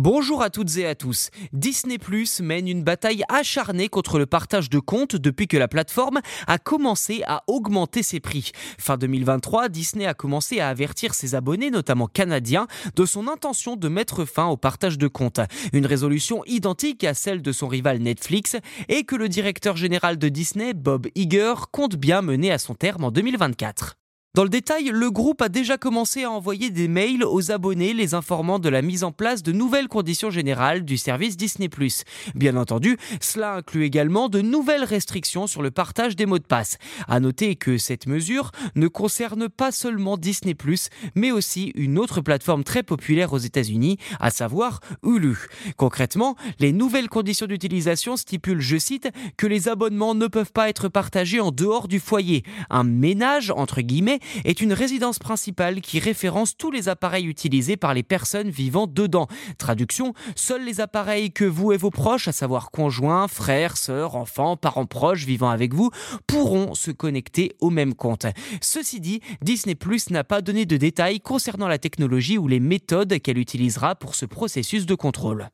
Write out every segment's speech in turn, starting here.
Bonjour à toutes et à tous. Disney Plus mène une bataille acharnée contre le partage de comptes depuis que la plateforme a commencé à augmenter ses prix. Fin 2023, Disney a commencé à avertir ses abonnés, notamment canadiens, de son intention de mettre fin au partage de comptes. Une résolution identique à celle de son rival Netflix et que le directeur général de Disney, Bob Iger, compte bien mener à son terme en 2024. Dans le détail, le groupe a déjà commencé à envoyer des mails aux abonnés les informant de la mise en place de nouvelles conditions générales du service Disney ⁇ Bien entendu, cela inclut également de nouvelles restrictions sur le partage des mots de passe. À noter que cette mesure ne concerne pas seulement Disney ⁇ mais aussi une autre plateforme très populaire aux États-Unis, à savoir Hulu. Concrètement, les nouvelles conditions d'utilisation stipulent, je cite, que les abonnements ne peuvent pas être partagés en dehors du foyer. Un ménage, entre guillemets, est une résidence principale qui référence tous les appareils utilisés par les personnes vivant dedans. Traduction, seuls les appareils que vous et vos proches, à savoir conjoints, frères, sœurs, enfants, parents proches vivant avec vous, pourront se connecter au même compte. Ceci dit, Disney Plus n'a pas donné de détails concernant la technologie ou les méthodes qu'elle utilisera pour ce processus de contrôle.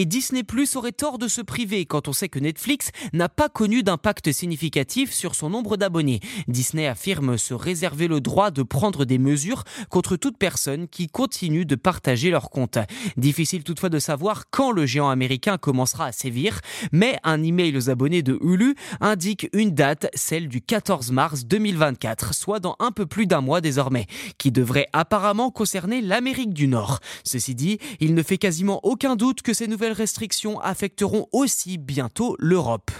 Et Disney Plus aurait tort de se priver quand on sait que Netflix n'a pas connu d'impact significatif sur son nombre d'abonnés. Disney affirme se réserver le droit de prendre des mesures contre toute personne qui continue de partager leur compte. Difficile toutefois de savoir quand le géant américain commencera à sévir, mais un email aux abonnés de Hulu indique une date, celle du 14 mars 2024, soit dans un peu plus d'un mois désormais, qui devrait apparemment concerner l'Amérique du Nord. Ceci dit, il ne fait quasiment aucun doute que ces nouvelles restrictions affecteront aussi bientôt l'Europe.